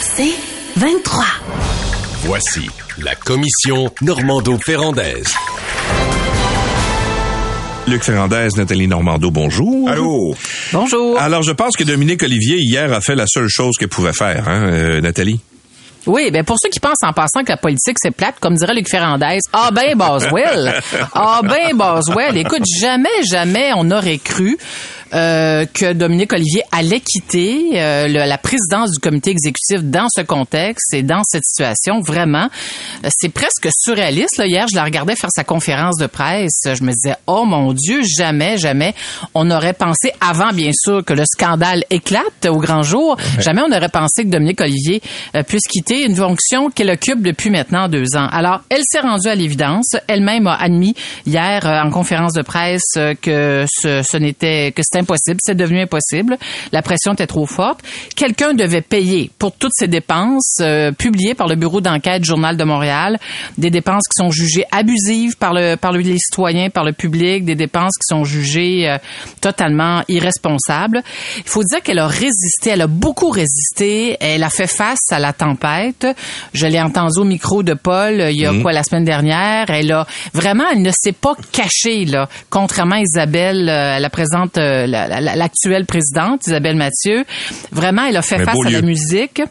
C'est 23. Voici la commission Normando-Ferrandaise. Luc Ferrandez, Nathalie Normando, bonjour. Allô. Bonjour. Alors, je pense que Dominique Olivier, hier, a fait la seule chose qu'elle pouvait faire, hein, euh, Nathalie? Oui, ben pour ceux qui pensent en passant que la politique c'est plate, comme dirait Luc Ferrandez, ah ben Boswell, ah ben Boswell. Écoute, jamais, jamais on aurait cru euh, que Dominique Olivier allait quitter euh, le, la présidence du comité exécutif dans ce contexte et dans cette situation. Vraiment, euh, c'est presque surréaliste. Là. Hier, je la regardais faire sa conférence de presse. Je me disais, oh mon Dieu, jamais, jamais on aurait pensé, avant bien sûr que le scandale éclate au grand jour, jamais on aurait pensé que Dominique Olivier puisse quitter une fonction qu'elle occupe depuis maintenant deux ans. Alors, elle s'est rendue à l'évidence. Elle-même a admis hier en conférence de presse que ce, ce n'était que c'était impossible, c'est devenu impossible. La pression était trop forte. Quelqu'un devait payer pour toutes ces dépenses euh, publiées par le bureau d'enquête Journal de Montréal, des dépenses qui sont jugées abusives par le par les citoyens, par le public, des dépenses qui sont jugées euh, totalement irresponsables. Il faut dire qu'elle a résisté, elle a beaucoup résisté, elle a fait face à la tempête. Je l'ai entendu au micro de Paul euh, il y a quoi la semaine dernière, elle a vraiment elle ne s'est pas cachée là, contrairement à Isabelle, la présente l'actuelle présidente, Isabelle Mathieu. Vraiment, elle a fait face à la musique.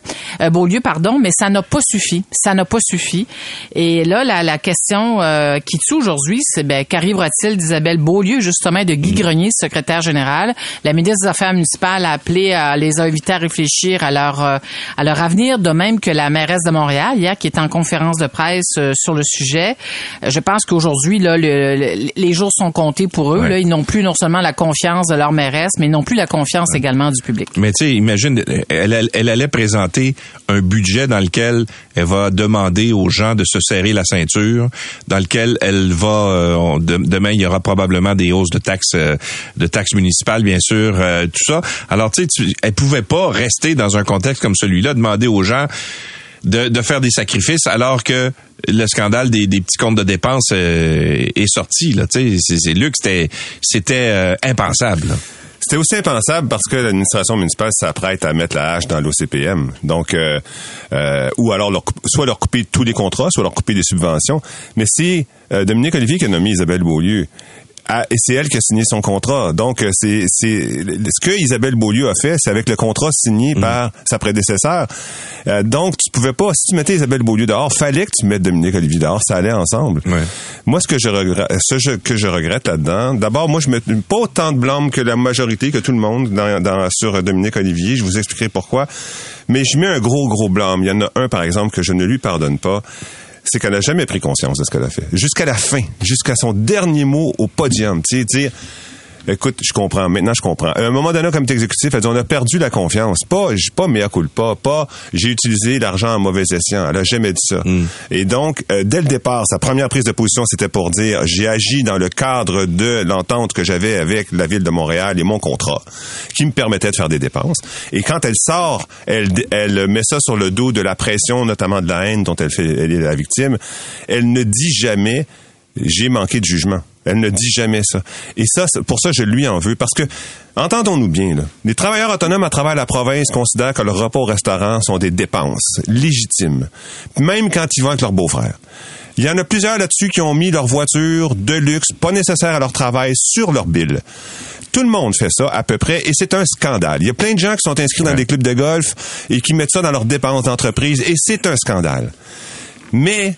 Euh, Beaulieu, pardon, mais ça n'a pas suffi. Ça n'a pas suffi. Et là, la, la question euh, qui tue aujourd'hui, c'est ben, qu'arrivera-t-il d'Isabelle Beaulieu, justement, de Guy Grenier, secrétaire général? La ministre des Affaires municipales a appelé, à, les a invités à réfléchir à leur, euh, à leur avenir, de même que la mairesse de Montréal, hier, qui était en conférence de presse euh, sur le sujet. Je pense qu'aujourd'hui, là, le, les jours sont comptés pour eux. Là, ils n'ont plus non seulement la confiance de leur mairesse, mais non plus la confiance également du public. Mais tu sais, imagine, elle, elle, allait présenter un budget dans lequel elle va demander aux gens de se serrer la ceinture, dans lequel elle va, euh, demain il y aura probablement des hausses de taxes, euh, de taxes municipales bien sûr, euh, tout ça. Alors tu sais, elle pouvait pas rester dans un contexte comme celui-là, demander aux gens de, de, faire des sacrifices alors que le scandale des, des petits comptes de dépenses est sorti. Là, c'est, c'est Luc, c'était, c'était impensable. C'était aussi impensable parce que l'administration municipale s'apprête à mettre la hache dans l'OCPM. Donc, euh, euh, ou alors leur, soit leur couper tous les contrats, soit leur couper des subventions. Mais si euh, Dominique Olivier qui a nommé Isabelle Beaulieu et c'est elle qui a signé son contrat. Donc, euh, c'est, c'est ce que Isabelle Beaulieu a fait, c'est avec le contrat signé mm. par sa prédécesseur. Euh, donc, tu pouvais pas, si tu mettais Isabelle Beaulieu dehors, fallait que tu mettes Dominique Olivier dehors, ça allait ensemble. Moi, ce que je regrette, ce que je regrette là-dedans, d'abord, moi, je mets pas autant de blâme que la majorité, que tout le monde dans, dans, sur Dominique Olivier. Je vous expliquerai pourquoi. Mais je mets un gros, gros blâme. Il y en a un, par exemple, que je ne lui pardonne pas c'est qu'elle n'a jamais pris conscience de ce qu'elle a fait. Jusqu'à la fin, jusqu'à son dernier mot au podium, tu sais, dire Écoute, je comprends. Maintenant, je comprends. À un moment donné, comme exécutif, elle dit, on a perdu la confiance. Pas, pas mea culpa, pas j'ai utilisé l'argent en mauvais escient. Elle a jamais dit ça. Hmm. Et donc, euh, dès le départ, sa première prise de position, c'était pour dire, j'ai agi dans le cadre de l'entente que j'avais avec la ville de Montréal et mon contrat, qui me permettait de faire des dépenses. Et quand elle sort, elle, elle met ça sur le dos de la pression, notamment de la haine dont elle, fait, elle est la victime. Elle ne dit jamais, j'ai manqué de jugement. Elle ne dit jamais ça. Et ça, pour ça, je lui en veux. Parce que, entendons-nous bien, là, les travailleurs autonomes à travers la province considèrent que le repas au restaurant sont des dépenses légitimes. Même quand ils vont avec leur beau-frère. Il y en a plusieurs là-dessus qui ont mis leur voiture de luxe, pas nécessaire à leur travail, sur leur bill. Tout le monde fait ça à peu près et c'est un scandale. Il y a plein de gens qui sont inscrits dans des clubs de golf et qui mettent ça dans leurs dépenses d'entreprise et c'est un scandale. Mais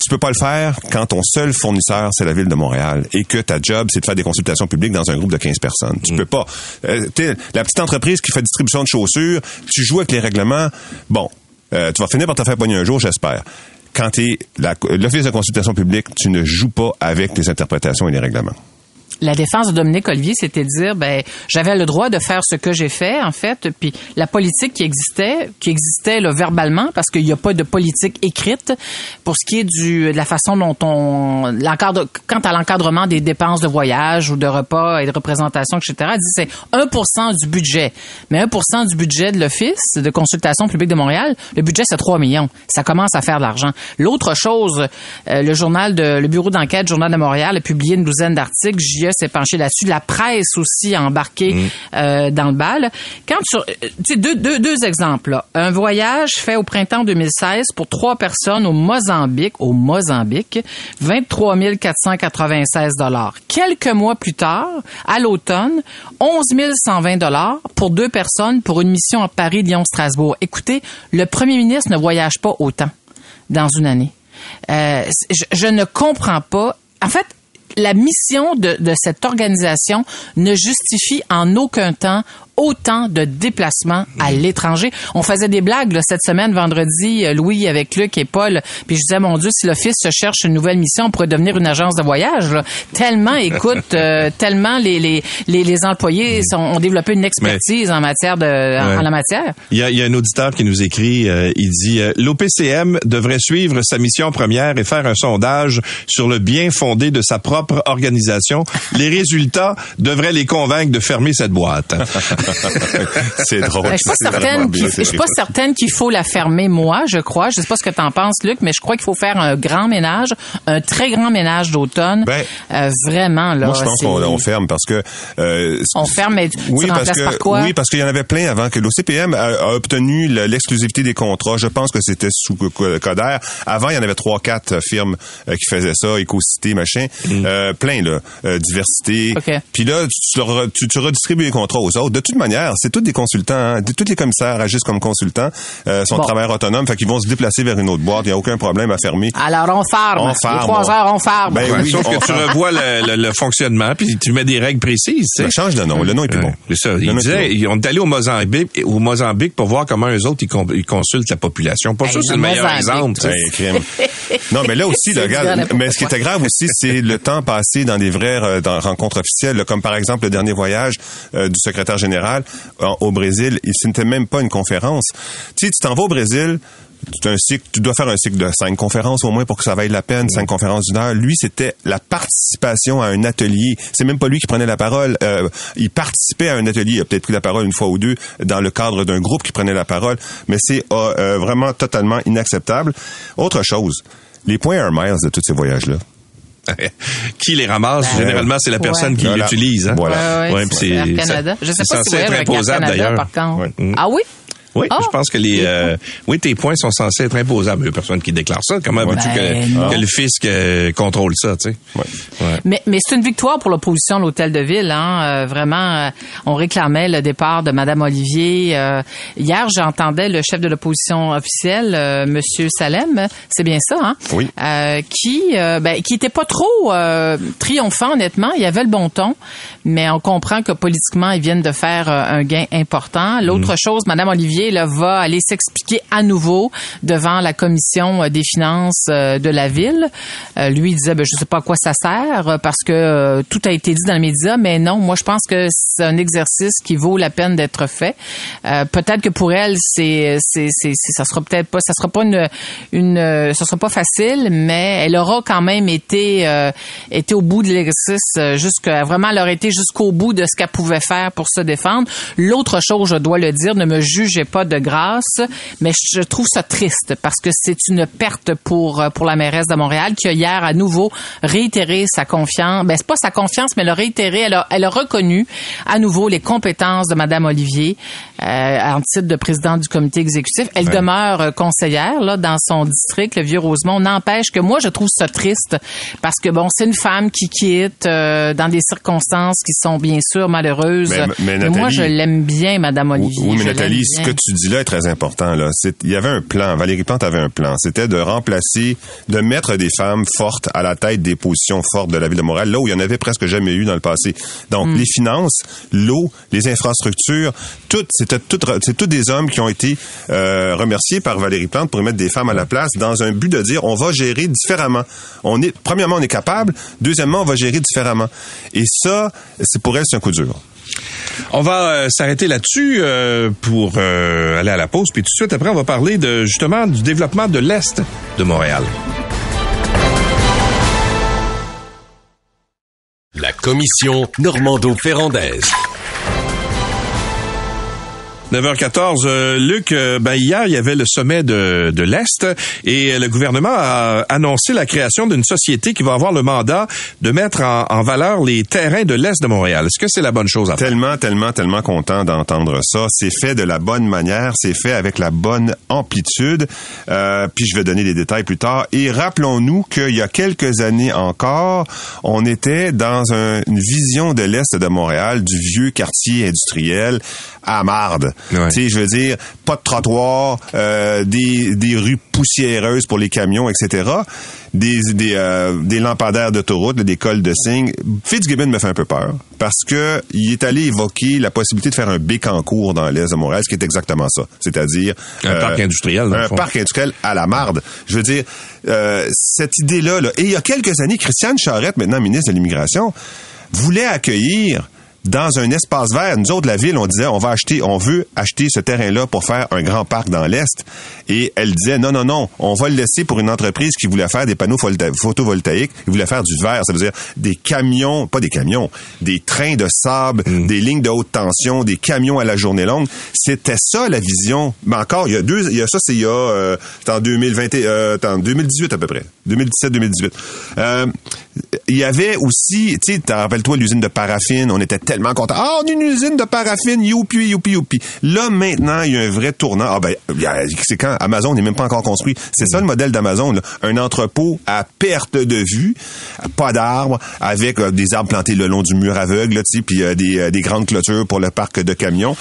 tu peux pas le faire quand ton seul fournisseur, c'est la ville de Montréal et que ta job, c'est de faire des consultations publiques dans un groupe de 15 personnes. Tu mm. peux pas. Euh, la petite entreprise qui fait distribution de chaussures, tu joues avec les règlements. Bon, euh, tu vas finir par te faire pogner un jour, j'espère. Quand tu es l'office de consultation publique, tu ne joues pas avec les interprétations et les règlements la défense de Dominique Olivier, c'était de dire, ben, j'avais le droit de faire ce que j'ai fait, en fait, puis la politique qui existait, qui existait là, verbalement, parce qu'il n'y a pas de politique écrite pour ce qui est du, de la façon dont on, l'encadre, quant à l'encadrement des dépenses de voyage ou de repas et de représentation, etc., dit c'est 1% du budget. Mais 1% du budget de l'Office de consultation publique de Montréal, le budget, c'est 3 millions. Ça commence à faire de l'argent. L'autre chose, euh, le journal de, le bureau d'enquête, Journal de Montréal, a publié une douzaine d'articles. S'est penché là-dessus, la presse aussi a embarqué Mm. euh, dans le bal. Quand tu, tu sais, deux, deux, deux exemples. là. Un voyage fait au printemps 2016 pour trois personnes au Mozambique, au Mozambique, 23 496 dollars. Quelques mois plus tard, à l'automne, 11 120 dollars pour deux personnes pour une mission à Paris, Lyon, Strasbourg. Écoutez, le premier ministre ne voyage pas autant dans une année. Euh, je, je ne comprends pas. En fait, la mission de, cette organisation ne justifie en aucun temps autant de déplacements à l'étranger. On faisait des blagues là, cette semaine, vendredi, euh, Louis avec Luc et Paul. Puis je disais, mon Dieu, si l'Office se cherche une nouvelle mission, on pourrait devenir une agence de voyage. là. Tellement, écoute, euh, tellement les, les, les, les employés sont, ont développé une expertise en matière de en, Ouais. en la matière. Il y, a, il y a un auditeur qui nous écrit, euh, il dit euh, l'OPCM devrait suivre sa mission première et faire un sondage sur le bien fondé de sa propre organisation. Les résultats devraient les convaincre de fermer cette boîte. c'est drôle. Ben, je suis pas certaine bien je suis pas certaine qu'il faut la fermer, moi, je crois. Je sais pas ce que t'en penses, Luc, mais je crois qu'il faut faire un grand ménage, un très grand ménage d'automne. Ben, Euh, vraiment, là. Moi, je pense qu'on on ferme parce que... euh, On ferme, mais tu oui, parce que, par quoi? Oui, parce qu'il y en avait plein avant que l'OCPM a, a obtenu le- l'exclusivité des contrats. Je pense que c'était sous co- co- Coder. Avant, il y en avait trois, quatre firmes euh, qui faisaient ça, Écocité, machin. Euh, plein, là. Euh, diversité. OK. Puis là, tu, tu, tu redistribues les contrats aux autres. De toute manière, c'est tous des consultants. Hein. Tous les commissaires agissent comme consultants. Euh, sont Bon. travailleurs autonomes. Fait qu'ils vont se déplacer vers une autre boîte. Il n'y a aucun problème à fermer. Alors, on farme. On Les farme, trois on- heures, on farme. Ben oui, sauf on que tu ferme. revois le, le- le fonctionnement, puis tu mets des règles précises. Ben, change de nom. Le nom est plus bon. Ouais, C'est ça. Le Il nom est plus disait, bon. on est allé au Mozambique, au Mozambique pour voir comment eux autres ils, con- ils consultent la population. Pas Hey, sûr, c'est le le meilleur exemple. Non, mais là aussi, le n'importe mais ce qui était grave aussi, c'est le temps passé dans des vraies euh, dans rencontres officielles, comme par exemple le dernier voyage euh, du secrétaire général euh, au Brésil. Il- Ce n'était même pas une conférence. Tu sais, tu t'en vas au Brésil, tu, as un cycle, tu dois faire un cycle de cinq conférences au moins pour que ça vaille la peine, cinq conférences d'une heure. Lui, c'était la participation à un atelier. C'est même pas lui qui prenait la parole. Euh, il participait à un atelier. Il a peut-être pris la parole une fois ou deux dans le cadre d'un groupe qui prenait la parole, mais c'est euh, vraiment totalement inacceptable. Autre chose, les points Air Miles de tous ces voyages-là. qui les ramasse Ben, généralement c'est la ouais. personne qui Voilà. l'utilise hein? Voilà. Ouais, ouais, Ouais, c'est Canada. ça- Je sais pas si censé vous être voyez avec Canada, d'ailleurs. par contre. Ouais. Ah oui? Oui, Ah. je pense que les euh, oui tes points sont censés être imposables. Il y a personne qui déclare ça. Comment veux-tu Ben, non. que, que le fisc euh, contrôle ça, tu sais? Ouais. Ouais. Mais, mais c'est une victoire pour l'opposition de l'hôtel de ville. Hein. Euh, vraiment, euh, on réclamait le départ de Madame Olivier. Euh, hier, j'entendais le chef de l'opposition officielle, euh, Monsieur Salem, c'est bien ça, hein? Oui. Euh, qui, euh, ben, qui était pas trop euh, triomphant, honnêtement. Il avait le bon ton, mais on comprend que politiquement, ils viennent de faire euh, un gain important. L'autre chose, Madame Olivier là, va aller s'expliquer à nouveau devant la commission euh, des finances euh, de la ville. Euh, lui il disait, ben, je sais pas à quoi ça sert euh, parce que euh, tout a été dit dans les médias, mais non, moi je pense que c'est un exercice qui vaut la peine d'être fait. Euh, peut-être que pour elle, c'est, c'est, c'est, ça sera peut-être pas, ça sera pas une, une, ça sera pas facile, mais elle aura quand même été, été au bout de l'exercice, jusqu'à vraiment, elle aurait été jusqu'au bout de ce qu'elle pouvait faire pour se défendre. L'autre chose, je dois le dire, ne me jugez pas de grâce, mais je trouve ça triste parce que c'est une perte pour euh, pour la mairesse de Montréal qui a hier à nouveau réitéré sa confiance. Ben c'est pas sa confiance, mais elle a réitéré, elle a, elle a reconnu à nouveau les compétences de Madame Olivier euh, en titre de présidente du comité exécutif. Elle demeure euh, conseillère là dans son district, le Vieux Rosemont. N'empêche que moi je trouve ça triste parce que bon c'est une femme qui quitte euh, dans des circonstances qui sont bien sûr malheureuses. Mais- mais moi Nathalie- je l'aime bien, Madame Olivier. Oui, mais Nathalie, ce que tu dis là est très important. Là, il y avait un plan. Valérie Plante avait un plan. C'était de remplacer, de mettre des femmes fortes à la tête des positions fortes de la ville de Montréal, là où il y en avait presque jamais eu dans le passé. Donc, Mm. les finances, l'eau, les infrastructures, tout, c'était tout, c'est tous des hommes qui ont été euh, remerciés par Valérie Plante pour mettre des femmes à la place dans un but de dire on va gérer différemment. On est, premièrement, on est capable. Deuxièmement, on va gérer différemment. Et ça, c'est pour elle, c'est un coup dur. On va euh, s'arrêter là-dessus euh, pour euh, aller à la pause, puis tout de suite après, on va parler de justement du développement de l'est de Montréal. La commission Normando-Ferrandaise. 9h14, euh, Luc, euh, ben hier, il y avait le sommet de, de l'Est et le gouvernement a annoncé la création d'une société qui va avoir le mandat de mettre en, valeur les terrains de l'Est de Montréal. Est-ce que c'est la bonne chose à faire? Tellement, tellement, tellement content d'entendre ça. C'est fait de la bonne manière, c'est fait avec la bonne amplitude. Euh, puis je vais donner les détails plus tard. Et rappelons-nous qu'il y a quelques années encore, on était dans un- une vision de l'Est de Montréal, du vieux quartier industriel à marde. Ouais. Tu sais, je veux dire, pas de trottoir, euh, des, des rues poussiéreuses pour les camions, etc. Des, des, euh, des lampadaires d'autoroute, des cols de signes. Fitzgibbon me fait un peu peur parce que il est allé évoquer la possibilité de faire un bécancourt dans l'est de Montréal, ce qui est exactement ça. C'est-à-dire Un parc industriel, Un fond. parc industriel à la marde. Je veux dire, euh, cette idée-là, là, et il y a quelques années, Christiane Charette, maintenant ministre de l'Immigration, voulait accueillir dans un espace vert, nous autres, la ville, on disait, on va acheter, on veut acheter ce terrain-là pour faire un grand parc dans l'Est. Et elle disait, non, non, non, on va le laisser pour une entreprise qui voulait faire des panneaux photo- photovoltaïques, qui voulait faire du verre, ça veut dire des camions, pas des camions, des trains de sable, des lignes de haute tension, des camions à la journée longue. C'était ça, la vision. Mais encore, il y a deux, il y a ça, c'est il y a, euh, en 2020, et- euh, en 2018 à peu près. 2017-2018. Euh, il y avait aussi, tu sais, t'en rappelles-toi l'usine de paraffine, on était tellement contents. Ah, on a une usine de paraffine, youpi, youpi, youpi. Là, maintenant, il y a un vrai tournant. Ah ben, c'est quand Amazon n'est même pas encore construit. C'est ça le modèle d'Amazon, un entrepôt à perte de vue, pas d'arbres, avec euh, des arbres plantés le long du mur aveugle, puis euh, des, euh, des grandes clôtures pour le parc de camions.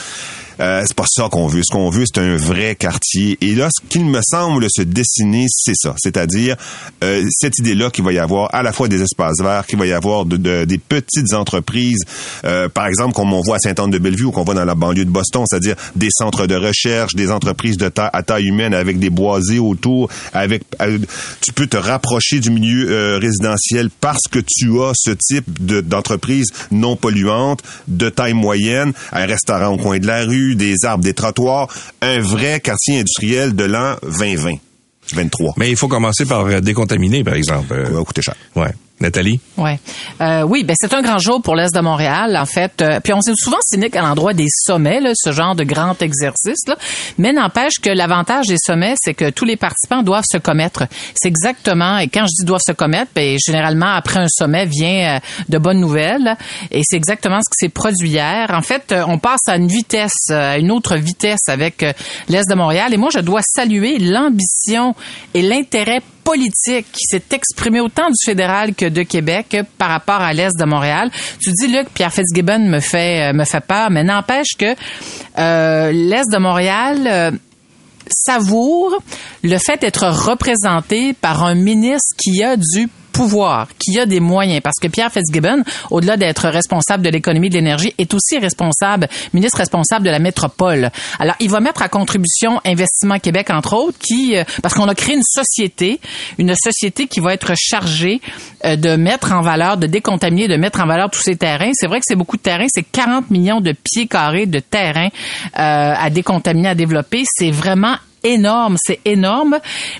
Euh, c'est pas ça qu'on veut. Ce qu'on veut, c'est un vrai quartier. Et là, ce qu'il me semble se dessiner, c'est ça. C'est-à-dire euh, cette idée-là qu'il va y avoir à la fois des espaces verts, qu'il va y avoir de, de- des petites entreprises, euh, par exemple, comme on voit à Sainte-Anne-de-Bellevue ou qu'on voit dans la banlieue de Boston, c'est-à-dire des centres de recherche, des entreprises de à taille humaine avec des boisés autour, avec euh, tu peux te rapprocher du milieu euh, résidentiel parce que tu as ce type de- d'entreprise non polluante, de taille moyenne, un restaurant au coin de la rue, des arbres, des trottoirs, un vrai quartier industriel de l'an 2020, 23. Mais il faut commencer par euh, décontaminer, par exemple. Ça va coûter cher. ouais. Nathalie? Ouais. Euh, oui, ben c'est un grand jour pour l'Est de Montréal, en fait. Euh, puis on s'est souvent cynique à l'endroit des sommets, là, ce genre de grand exercice. Là. Mais n'empêche que l'avantage des sommets, c'est que tous les participants doivent se commettre. C'est exactement, et quand je dis doivent se commettre, ben, généralement, après un sommet vient euh, de bonnes nouvelles. Et c'est exactement ce qui s'est produit hier. En fait, euh, on passe à une vitesse, euh, à une autre vitesse avec euh, l'Est de Montréal. Et moi, je dois saluer l'ambition et l'intérêt politique qui s'est exprimé autant du fédéral que de Québec par rapport à l'est de Montréal. Tu dis Luc Pierre Fitzgibbon me fait euh, me fait peur, mais n'empêche que euh, l'est de Montréal euh, savoure le fait d'être représenté par un ministre qui a du pouvoir, qui a des moyens, parce que Pierre Fitzgibbon, au-delà d'être responsable de l'économie de l'énergie, est aussi responsable, ministre responsable de la métropole. Alors, il va mettre à contribution Investissement Québec, entre autres, qui, euh, parce qu'on a créé une société, une société qui va être chargée euh, de mettre en valeur, de décontaminer, de mettre en valeur tous ces terrains. C'est vrai que c'est beaucoup de terrains, c'est 40 millions de pieds carrés de terrain euh, à décontaminer, à développer. C'est vraiment énorme, c'est énorme.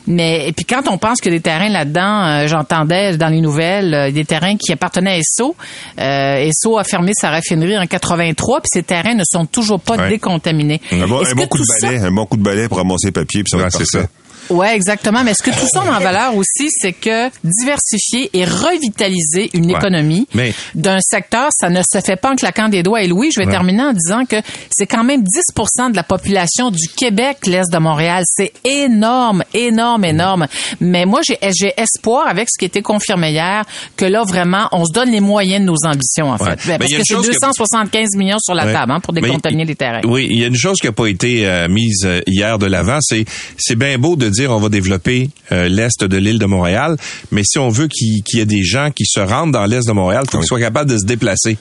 Mais et puis quand on pense que des terrains là-dedans, euh, j'entendais dans les nouvelles euh, des terrains qui appartenaient à Esso. Euh, Esso a fermé sa raffinerie en 83, puis ces terrains ne sont toujours pas Ouais. décontaminés. Un bon, un coup de tout ça- balai, un bon coup de balai pour ramasser les papiers, puis ça va Ouais, être c'est parfait. ça. Ouais, exactement. Mais ce que tout ça met en valeur aussi, c'est que diversifier et revitaliser une Ouais. économie Mais- d'un secteur, ça ne se fait pas en claquant des doigts. Et Louis, je vais Ouais. terminer en disant que c'est quand même 10% de la population du Québec, l'Est de Montréal. C'est énorme, énorme, énorme. Mais moi, j'ai j'ai espoir avec ce qui a été confirmé hier que là, vraiment, on se donne les moyens de nos ambitions, en fait. Ouais. Mais Parce que c'est chose que- 275 millions sur la table hein, pour décontaminer les terrains. Oui, il y a une chose qui n'a pas été euh, mise euh, hier de l'avant, c'est c'est bien beau de dire on va développer euh, l'est de l'île de Montréal, mais si on veut qu'il y ait des gens qui se rendent dans l'est de Montréal, faut qu'ils soient capables de se déplacer.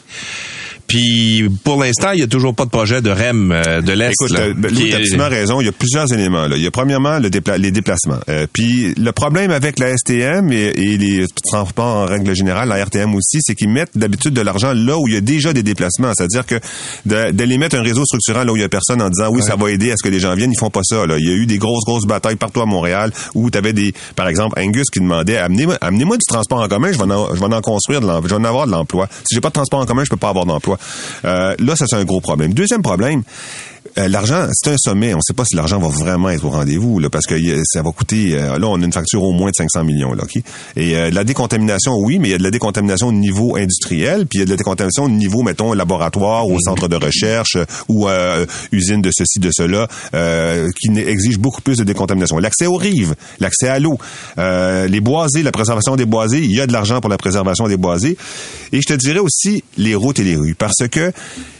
Puis pour l'instant, il y a toujours pas de projet de REM euh, de l'est. Écoute, là, Lou, est- t'as absolument raison. Il y a plusieurs éléments. Là. Il y a premièrement le dépla- les déplacements. Euh, puis le problème avec la STM et, et les transports en règle générale, la RTM aussi, c'est qu'ils mettent d'habitude de l'argent là où il y a déjà des déplacements. C'est-à-dire que d'aller mettre un réseau structurant là où il y a personne en disant oui, ça va aider à ce que les gens viennent, ils font pas ça. Là. Il y a eu des grosses, grosses batailles partout à Montréal où tu avais des, par exemple, Angus qui demandait amenez-moi du transport en commun, je vais en, je vais en construire de je vais en avoir de l'emploi. Si j'ai pas de transport en commun, je peux pas avoir d'emploi. Euh, là, ça c'est un gros problème. Deuxième problème, euh, l'argent, c'est un sommet. On ne sait pas si l'argent va vraiment être au rendez-vous, là, parce que ça va coûter. euh, là, on a une facture au moins de 500 millions, là, ok? Et euh, la décontamination, oui, mais il y a de la décontamination au niveau industriel, puis il y a de la décontamination au niveau, mettons, laboratoire, ou centre de recherche, ou euh, usine de ceci, de cela, euh, qui exige beaucoup plus de décontamination. L'accès aux rives, l'accès à l'eau, euh, les boisés, la préservation des boisés, il y a de l'argent pour la préservation des boisés. Et je te dirais aussi les routes et les rues, parce que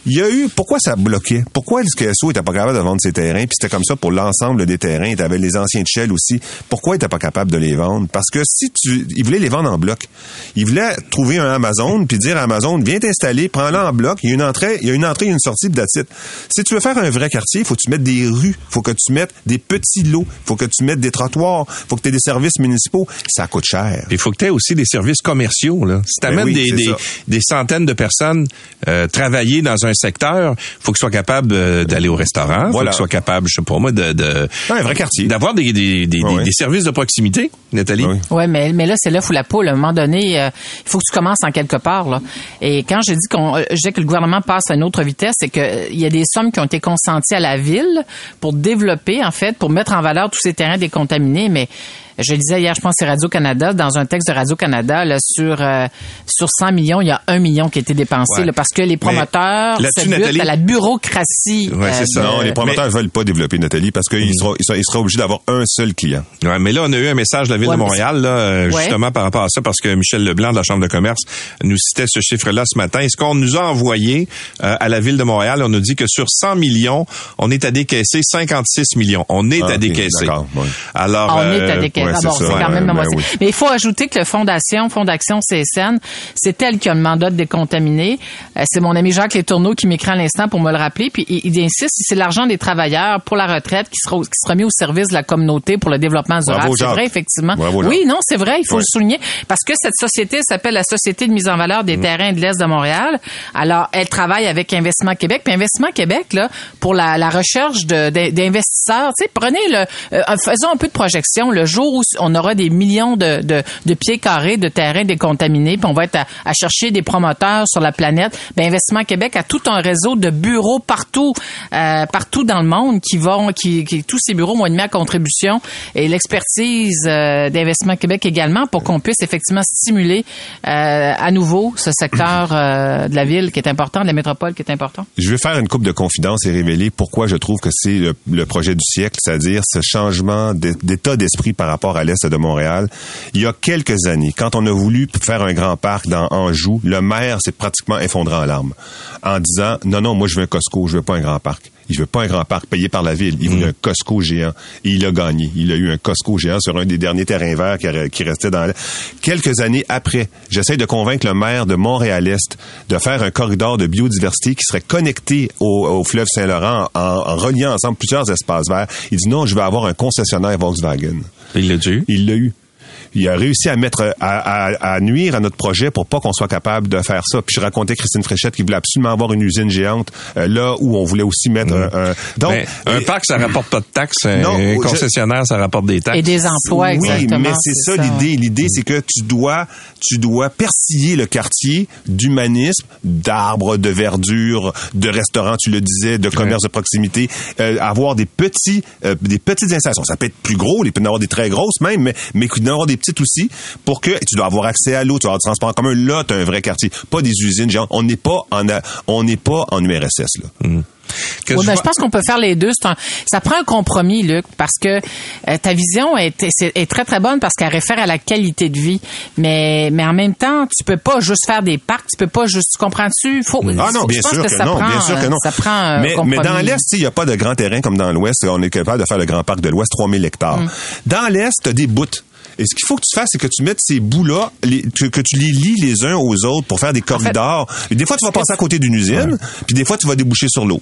il y a eu, pourquoi ça bloquait? Pourquoi le Était pas capable de vendre ses terrains? Puis c'était comme ça pour l'ensemble des terrains. Tu avais les anciens de Shell aussi. Pourquoi il pas capable de les vendre? Parce que si tu, il voulait les vendre en bloc. Il voulait trouver un Amazon puis dire à Amazon, viens t'installer, prends-le en bloc. Il y a une entrée, il y a une entrée, et une sortie, it. Si tu veux faire un vrai quartier, faut que tu mettes des rues, faut que tu mettes des petits lots, faut que tu mettes des trottoirs, faut que tu aies des services municipaux. Ça coûte cher. Il faut que tu aies aussi des services commerciaux. Là. Si tu Ben oui, des, c'est des, des centaines de personnes euh, travailler dans un secteur, faut qu'ils soient capables euh, d'aller au restaurant, Voilà. faut qu'ils soient capables, je sais pas moi, de, de un vrai quartier. d'avoir des, des, des, Ouais, des- ouais. des services de proximité, Nathalie. Oui. Ouais, mais, mais là, c'est l'œuf ou la poule. À un moment donné, euh, il faut que tu commences en quelque part. Là. Et quand je dis qu'on, euh, je dis que le gouvernement passe à une autre vitesse, c'est que euh, il y a des sommes qui ont été consenties à la ville pour développer, en fait, pour mettre en valeur tous ces terrains décontaminés. Mais je le disais hier, je pense que c'est Radio-Canada, dans un texte de Radio-Canada, là, sur, euh, sur 100 millions, il y a un million qui a été dépensé Ouais. là, parce que les promoteurs là-dessus, se butent Nathalie- à la bureaucratie. Ouais, c'est ça. de- Non, les promoteurs mais- veulent pas développer Nathalie parce qu'ils seront, ils seront, ils seront obligés d'avoir un seul client. Ouais, mais là, on a eu un message de la Ville Ouais, de Montréal, là, euh, Ouais. justement par rapport à ça, parce que Michel Leblanc de la Chambre de commerce nous citait ce chiffre-là ce matin. Et ce qu'on nous a envoyé euh, à la Ville de Montréal, on nous dit que sur 100 millions, on est à décaisser 56 millions. On est Ah, à décaisser. Alors, On est à euh, des caisses. Ouais, c'est quand même ben oui. Mais il faut ajouter que le Fondation, Fondation CSN, c'est elle qui a le mandat de décontaminer. Euh, c'est mon ami Jacques Letourneau qui m'écrit à l'instant pour me le rappeler. Puis il, il insiste, c'est l'argent des travailleurs pour la retraite qui sera, qui sera mis au service de la communauté pour le développement durable. C'est vrai, effectivement. Bravo, oui, non, c'est vrai, il faut Ouais. le souligner. Parce que cette société s'appelle la Société de mise en valeur Mm. des terrains de l'Est de Montréal. Alors, elle travaille avec Investissement Québec. Puis Investissement Québec, là, pour la, la recherche d'investisseurs, tu sais, prenez le, euh, faisons un peu de projection. Le jour on aura des millions de, de, pieds carrés de terrains décontaminés, puis on va être à, chercher des promoteurs sur la planète, ben Investissement Québec a tout un réseau de bureaux partout, euh, partout dans le monde qui vont, qui, tous ces bureaux vont être mis à contribution et l'expertise euh, d'Investissement Québec également pour qu'on puisse effectivement stimuler euh, à nouveau ce secteur euh, de la ville qui est important, de la métropole qui est important. Je vais faire une coupe de confidences et révéler pourquoi je trouve que c'est le, le projet du siècle, c'est-à-dire ce changement d'é- d'état d'esprit par rapport à l'Est de Montréal. Il y a quelques années, quand on a voulu faire un grand parc dans Anjou, le maire s'est pratiquement effondré en larmes en disant non, non, moi je veux un Costco, je veux pas un grand parc. Il veut pas un grand parc payé par la ville. Il voulait un Costco géant. Et il a gagné. Il a eu un Costco géant sur un des derniers terrains verts qui, qui restait dans... la- Quelques années après, j'essaie de convaincre le maire de Montréal-Est de faire un corridor de biodiversité qui serait connecté au, au fleuve Saint-Laurent en, en reliant ensemble plusieurs espaces verts. Il dit non, je veux avoir un concessionnaire Volkswagen. Il l'a dû. Il l'a eu. Il a réussi à mettre à, à- à nuire à notre projet pour pas qu'on soit capable de faire ça. Puis je racontais Christine Fréchette qui voulait absolument avoir une usine géante euh, là où on voulait aussi mettre un, un- donc Mais un et- parc, ça rapporte pas de taxes. Non, un je- concessionnaire, ça rapporte des taxes. Et des emplois, oui, exactement. mais c'est ça, l'idée. L'idée, c'est que tu dois, tu dois persiller le quartier d'humanisme, d'arbres, de verdure, de restaurants, tu le disais, de commerce de proximité, euh, avoir des petits, euh, des petites installations. Ça peut être plus gros, il peut y en avoir des très grosses même, mais, mais qu'il y en avoir des petites aussi pour que tu dois avoir accès à l'eau, tu dois avoir du transport en commun. Là, tu as un vrai quartier, pas des usines géantes. On n'est pas en, on n'est pas en URSS, là. Que Oui, je ben, vois- je pense qu'on peut faire les deux. Un- ça prend un compromis, Luc, parce que euh, ta vision est, est, est très très bonne parce qu'elle réfère à la qualité de vie. Mais mais en même temps, tu peux pas juste faire des parcs, tu peux pas juste, tu comprends-tu? Faut. Ah non, bien sûr que, que, ça non, prend, bien sûr que non. Ça prend un mais, compromis. mais dans l'Est, il n'y a pas de grand terrain comme dans l'Ouest. On est capable de faire le grand parc de l'Ouest, 3000 hectares. Mm. Dans l'Est, tu as des bouts. Et ce qu'il faut que tu fasses, c'est que tu mettes ces bouts-là, que, que tu les lies les uns aux autres pour faire des corridors. Des fois, tu vas passer à côté d'une usine, puis des fois, tu vas déboucher sur l'eau.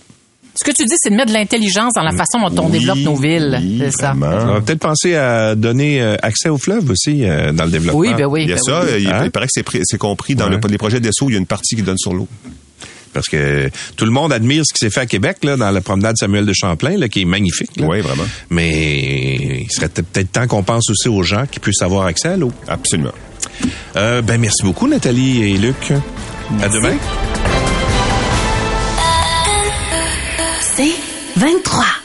Ce que tu dis, c'est de mettre de l'intelligence dans la façon dont on Oui, développe nos villes. oui, c'est ça. vraiment. On va peut-être penser à donner euh, accès au fleuve aussi euh, dans le développement. Oui, ben oui. Il y a ben ça, oui. il, Hein? il paraît que c'est, compris dans Ouais. le- les projets d'ESSO, il y a une partie qui donne sur l'eau. Parce que tout le monde admire ce qui s'est fait à Québec, là, dans la promenade Samuel de Champlain, là, qui est magnifique. là. Oui, vraiment. Mais il serait peut-être temps qu'on pense aussi aux gens qui puissent avoir accès à l'eau. Absolument. Euh, ben merci beaucoup, Nathalie et Luc. À demain. C'est 23.